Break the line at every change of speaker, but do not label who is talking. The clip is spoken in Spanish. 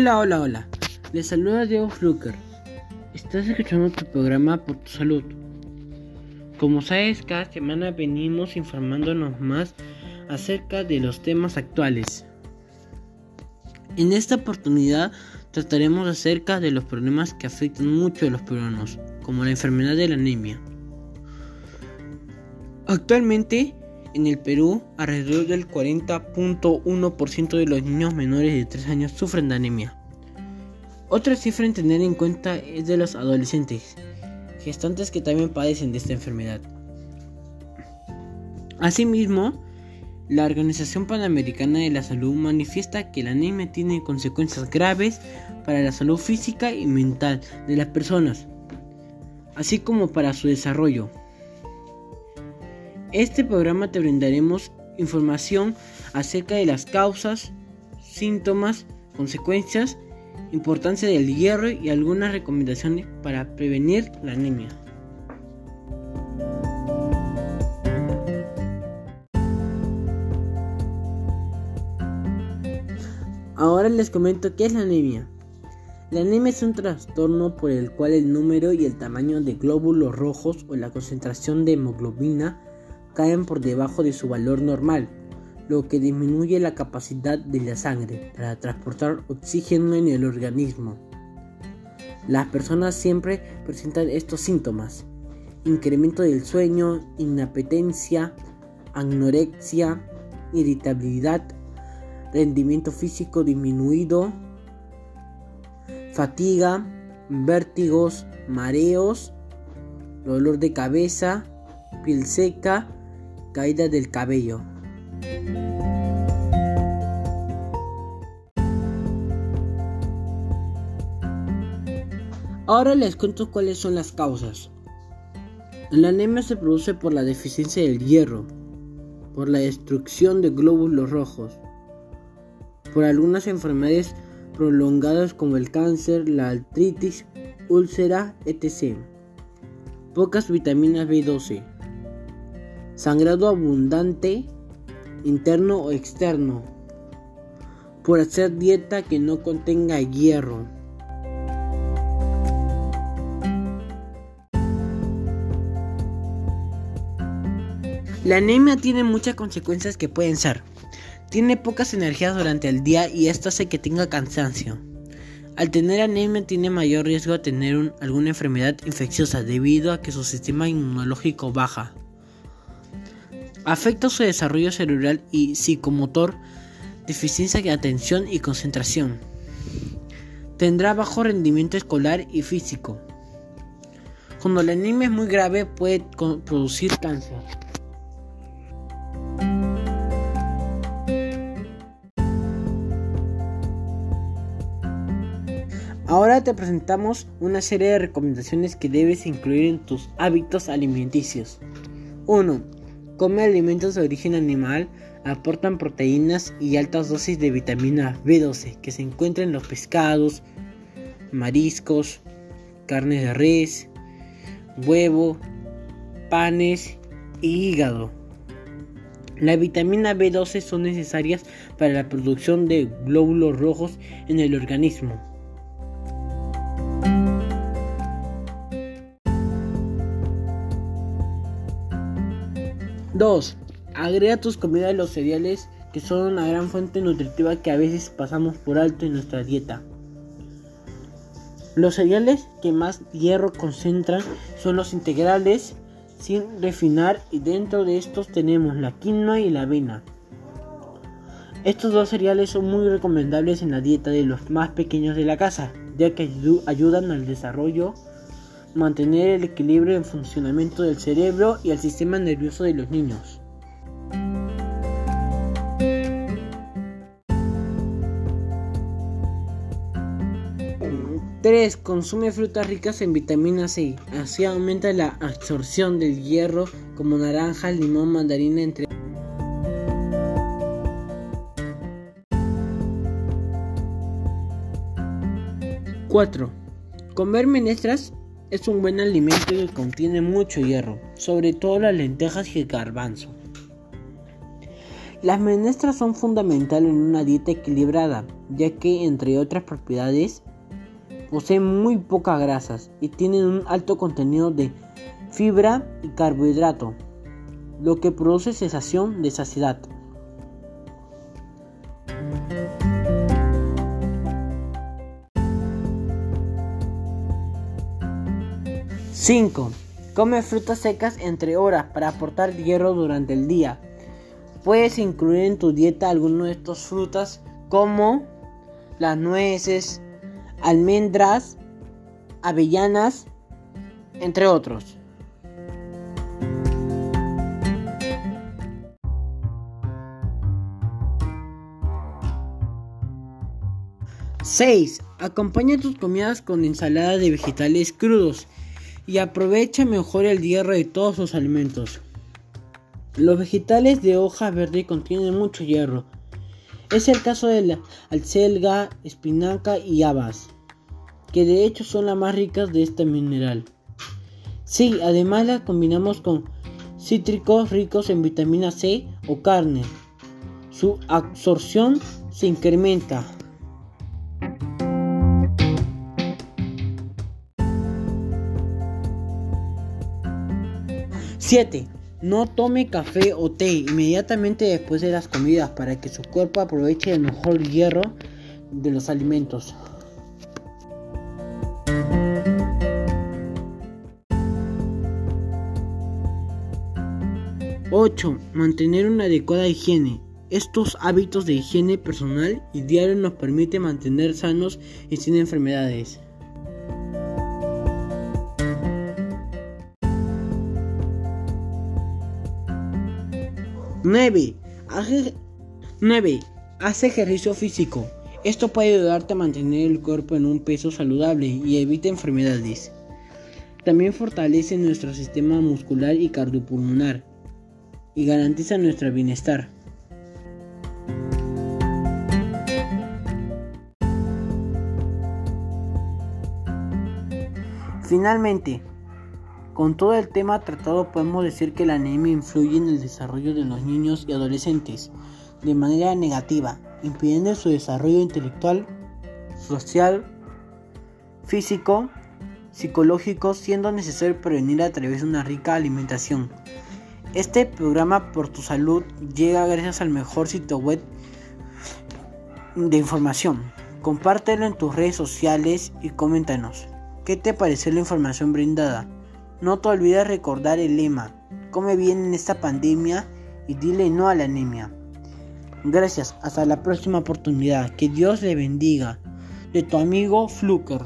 Hola, hola, hola. Les saluda Diego Fluker. Estás escuchando tu programa por tu salud. Como sabes, cada semana venimos informándonos más acerca de los temas actuales. En esta oportunidad trataremos acerca de los problemas que afectan mucho a los peruanos, como la enfermedad de la anemia. Actualmente, en el Perú, alrededor del 40.1% de los niños menores de 3 años sufren de anemia. Otra cifra en tener en cuenta es de los adolescentes, gestantes que también padecen de esta enfermedad. Asimismo, la Organización Panamericana de la Salud manifiesta que la anemia tiene consecuencias graves para la salud física y mental de las personas, así como para su desarrollo. Este programa te brindaremos información acerca de las causas, síntomas, consecuencias, importancia del hierro y algunas recomendaciones para prevenir la anemia. Ahora les comento qué es la anemia. La anemia es un trastorno por el cual el número y el tamaño de glóbulos rojos o la concentración de hemoglobina caen por debajo de su valor normal, lo que disminuye la capacidad de la sangre para transportar oxígeno en el organismo. Las personas siempre presentan estos síntomas. Incremento del sueño, inapetencia, anorexia, irritabilidad, rendimiento físico disminuido, fatiga, vértigos, mareos, dolor de cabeza, piel seca, caída del cabello. Ahora les cuento cuáles son las causas. La anemia se produce por la deficiencia del hierro, por la destrucción de glóbulos rojos, por algunas enfermedades prolongadas como el cáncer, la artritis, úlcera, etc. Pocas vitaminas B12 sangrado abundante, interno o externo, por hacer dieta que no contenga hierro. La anemia tiene muchas consecuencias que pueden ser. Tiene pocas energías durante el día y esto hace que tenga cansancio. Al tener anemia tiene mayor riesgo de tener alguna enfermedad infecciosa debido a que su sistema inmunológico baja afecta su desarrollo cerebral y psicomotor, deficiencia de atención y concentración. Tendrá bajo rendimiento escolar y físico. Cuando la anemia es muy grave puede producir cáncer. Ahora te presentamos una serie de recomendaciones que debes incluir en tus hábitos alimenticios. 1 Come alimentos de origen animal, aportan proteínas y altas dosis de vitamina B12 que se encuentran en los pescados, mariscos, carnes de res, huevo, panes y hígado. La vitamina B12 son necesarias para la producción de glóbulos rojos en el organismo. 2. Agrega tus comidas los cereales que son una gran fuente nutritiva que a veces pasamos por alto en nuestra dieta. Los cereales que más hierro concentran son los integrales sin refinar y dentro de estos tenemos la quinoa y la avena. Estos dos cereales son muy recomendables en la dieta de los más pequeños de la casa, ya que ayudan al desarrollo mantener el equilibrio en funcionamiento del cerebro y el sistema nervioso de los niños. Tres, Consume frutas ricas en vitamina C. Así aumenta la absorción del hierro como naranja, limón, mandarina, entre 4. Comer menestras es un buen alimento que contiene mucho hierro, sobre todo las lentejas y el garbanzo. Las menestras son fundamentales en una dieta equilibrada, ya que entre otras propiedades poseen muy pocas grasas y tienen un alto contenido de fibra y carbohidrato, lo que produce sensación de saciedad. 5. Come frutas secas entre horas para aportar hierro durante el día. Puedes incluir en tu dieta algunas de estas frutas como las nueces, almendras, avellanas, entre otros. ¡6! Acompaña tus comidas con ensalada de vegetales crudos y aprovecha mejor el hierro de todos los alimentos. Los vegetales de hoja verde contienen mucho hierro. Es el caso de la alcelga, espinaca y habas, que de hecho son las más ricas de este mineral. Sí, además las combinamos con cítricos ricos en vitamina C o carne. Su absorción se incrementa. 7. No tome café o té inmediatamente después de las comidas para que su cuerpo aproveche el mejor hierro de los alimentos. ¡8! Mantener una adecuada higiene. Estos hábitos de higiene personal y diario nos permiten mantener sanos y sin enfermedades. 9. Hace, ejercicio físico. Esto puede ayudarte a mantener el cuerpo en un peso saludable y evita enfermedades. También fortalece nuestro sistema muscular y cardiopulmonar y garantiza nuestro bienestar. Finalmente, con todo el tema tratado podemos decir que la anemia influye en el desarrollo de los niños y adolescentes de manera negativa, impidiendo su desarrollo intelectual, social, físico, psicológico, siendo necesario prevenir a través de una rica alimentación. Este programa Por tu Salud llega gracias al mejor sitio web de información. Compártelo en tus redes sociales y coméntanos. ¿Qué te pareció la información brindada? No te olvides recordar el lema, come bien en esta pandemia y dile no a la anemia. Gracias, hasta la próxima oportunidad. Que Dios le bendiga. De tu amigo Fluker.